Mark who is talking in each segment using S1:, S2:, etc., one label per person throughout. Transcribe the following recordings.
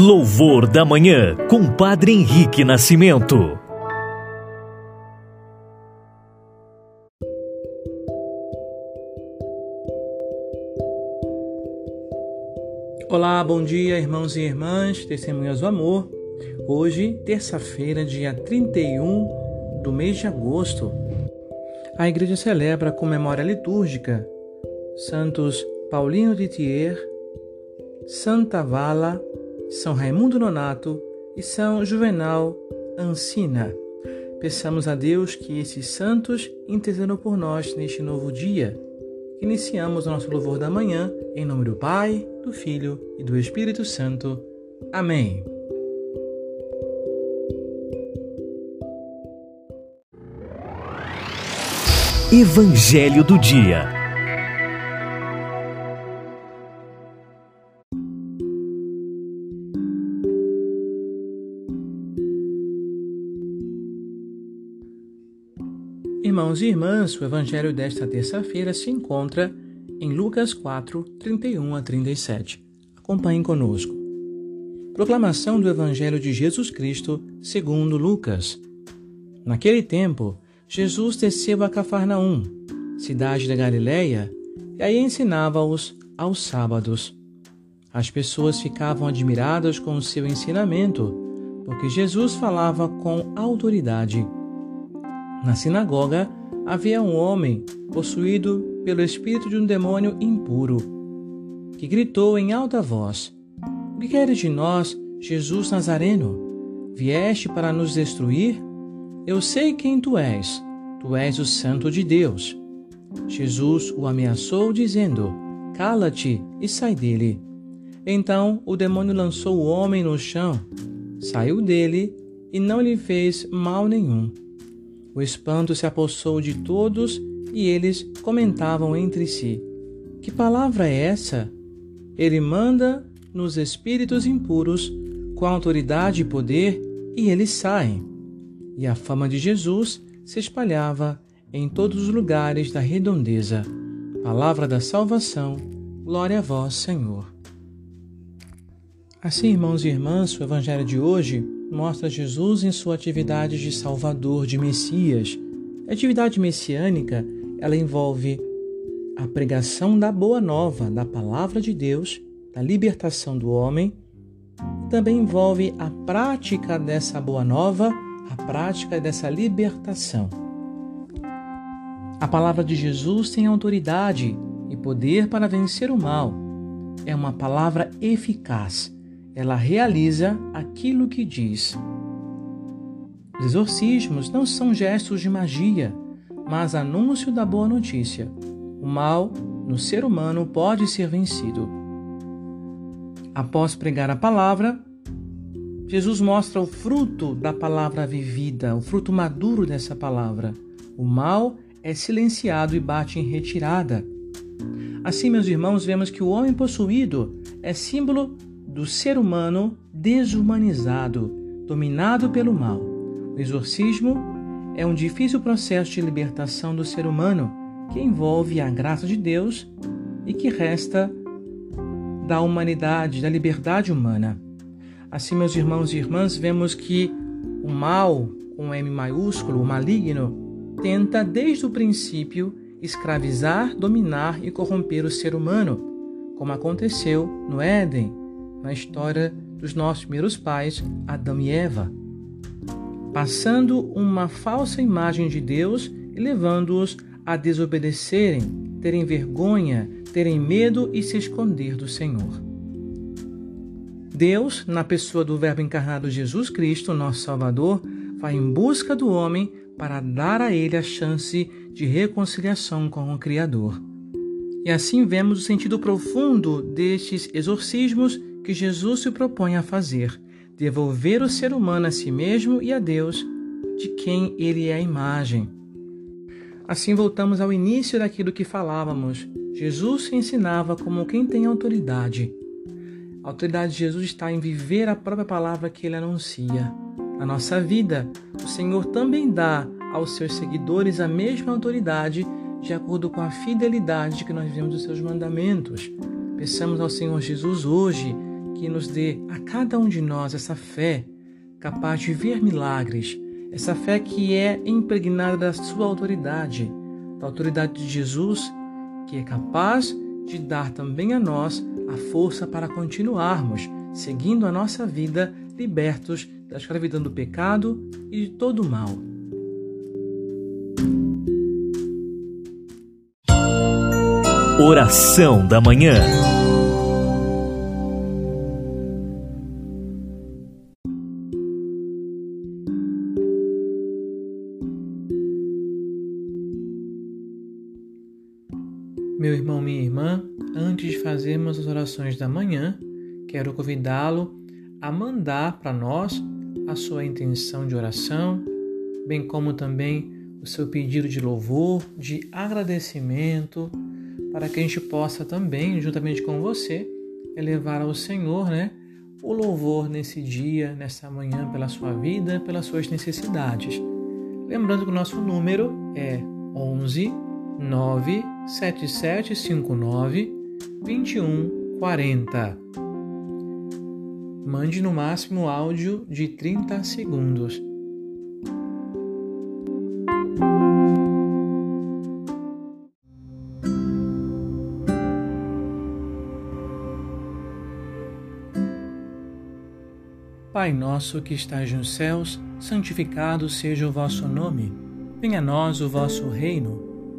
S1: Louvor da Manhã, com Padre Henrique Nascimento.
S2: Olá, bom dia, irmãos e irmãs, testemunhas do amor. Hoje, terça-feira, dia 31 do mês de agosto, a igreja celebra com memória litúrgica Santos Paulino de Thier, Santa Vala, São Raimundo Nonato e São Juvenal Ancina. Peçamos a Deus que esses santos intercedam por nós neste novo dia. Iniciamos o nosso louvor da manhã em nome do Pai, do Filho e do Espírito Santo. Amém.
S1: Evangelho do Dia
S2: Irmãos e irmãs, o Evangelho desta terça-feira se encontra em Lucas 4, 31 a 37. Acompanhem conosco. Proclamação do Evangelho de Jesus Cristo segundo Lucas. Naquele tempo, Jesus desceu a Cafarnaum, cidade da Galiléia, e aí ensinava-os aos sábados. As pessoas ficavam admiradas com o seu ensinamento, porque Jesus falava com autoridade na sinagoga havia um homem possuído pelo espírito de um demônio impuro, que gritou em alta voz: O que queres de nós, Jesus Nazareno? Vieste para nos destruir? Eu sei quem tu és. Tu és o Santo de Deus. Jesus o ameaçou, dizendo: Cala-te e sai dele. Então o demônio lançou o homem no chão, saiu dele e não lhe fez mal nenhum. O espanto se apossou de todos e eles comentavam entre si: Que palavra é essa? Ele manda nos espíritos impuros com autoridade e poder e eles saem. E a fama de Jesus se espalhava em todos os lugares da redondeza. Palavra da salvação, glória a vós, Senhor. Assim, irmãos e irmãs, o evangelho de hoje mostra Jesus em sua atividade de Salvador, de Messias. A atividade messiânica, ela envolve a pregação da boa nova, da palavra de Deus, da libertação do homem, também envolve a prática dessa boa nova, a prática dessa libertação. A palavra de Jesus tem autoridade e poder para vencer o mal. É uma palavra eficaz ela realiza aquilo que diz. Os exorcismos não são gestos de magia, mas anúncio da boa notícia. O mal no ser humano pode ser vencido. Após pregar a palavra, Jesus mostra o fruto da palavra vivida, o fruto maduro dessa palavra. O mal é silenciado e bate em retirada. Assim, meus irmãos, vemos que o homem possuído é símbolo do ser humano desumanizado, dominado pelo mal. O exorcismo é um difícil processo de libertação do ser humano que envolve a graça de Deus e que resta da humanidade, da liberdade humana. Assim, meus irmãos e irmãs, vemos que o mal, com M maiúsculo, o maligno, tenta desde o princípio escravizar, dominar e corromper o ser humano, como aconteceu no Éden, na história dos nossos primeiros pais, Adão e Eva, passando uma falsa imagem de Deus e levando-os a desobedecerem, terem vergonha, terem medo e se esconder do Senhor. Deus, na pessoa do Verbo encarnado Jesus Cristo, nosso Salvador, vai em busca do homem para dar a ele a chance de reconciliação com o Criador. E assim vemos o sentido profundo destes exorcismos que Jesus se propõe a fazer: devolver o ser humano a si mesmo e a Deus, de quem ele é a imagem. Assim voltamos ao início daquilo que falávamos. Jesus se ensinava como quem tem autoridade. A autoridade de Jesus está em viver a própria palavra que ele anuncia. Na nossa vida, o Senhor também dá aos seus seguidores a mesma autoridade de acordo com a fidelidade que nós vemos dos seus mandamentos. Peçamos ao Senhor Jesus hoje que nos dê a cada um de nós essa fé capaz de ver milagres, essa fé que é impregnada da sua autoridade, da autoridade de Jesus, que é capaz de dar também a nós a força para continuarmos seguindo a nossa vida libertos da escravidão do pecado e de todo o mal.
S1: Oração da Manhã.
S2: Meu irmão, minha irmã, antes de fazermos as orações da manhã, quero convidá-lo a mandar para nós a sua intenção de oração, bem como também o seu pedido de louvor, de agradecimento, para que a gente possa também, juntamente com você, elevar ao Senhor, né, o louvor nesse dia, nessa manhã, pela sua vida, pelas suas necessidades. Lembrando que o nosso número é 11 97759 2140. Mande no máximo áudio de 30 segundos. Pai nosso que estais nos céus, santificado seja o vosso nome. Venha a nós o vosso reino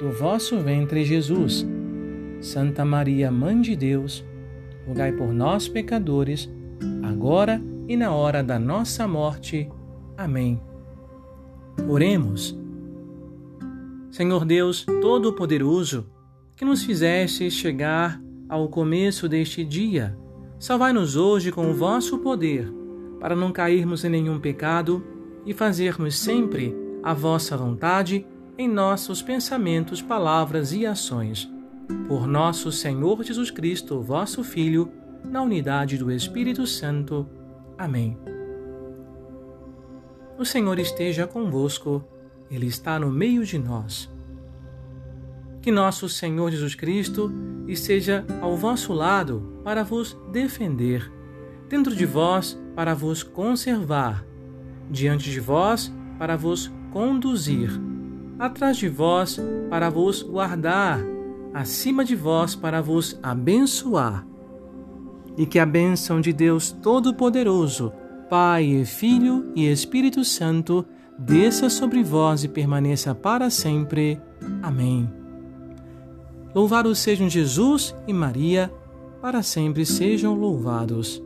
S2: do vosso ventre, Jesus. Santa Maria, Mãe de Deus, rogai por nós, pecadores, agora e na hora da nossa morte. Amém. Oremos. Senhor Deus Todo-Poderoso, que nos fizeste chegar ao começo deste dia, salvai-nos hoje com o vosso poder, para não cairmos em nenhum pecado e fazermos sempre a vossa vontade em nossos pensamentos, palavras e ações. Por nosso Senhor Jesus Cristo, vosso Filho, na unidade do Espírito Santo. Amém. O Senhor esteja convosco, Ele está no meio de nós. Que nosso Senhor Jesus Cristo esteja ao vosso lado para vos defender, dentro de vós para vos conservar, diante de vós para vos conduzir atrás de vós para vos guardar, acima de vós para vos abençoar. E que a bênção de Deus Todo-Poderoso, Pai Filho e Espírito Santo, desça sobre vós e permaneça para sempre. Amém. Louvados sejam Jesus e Maria, para sempre sejam louvados.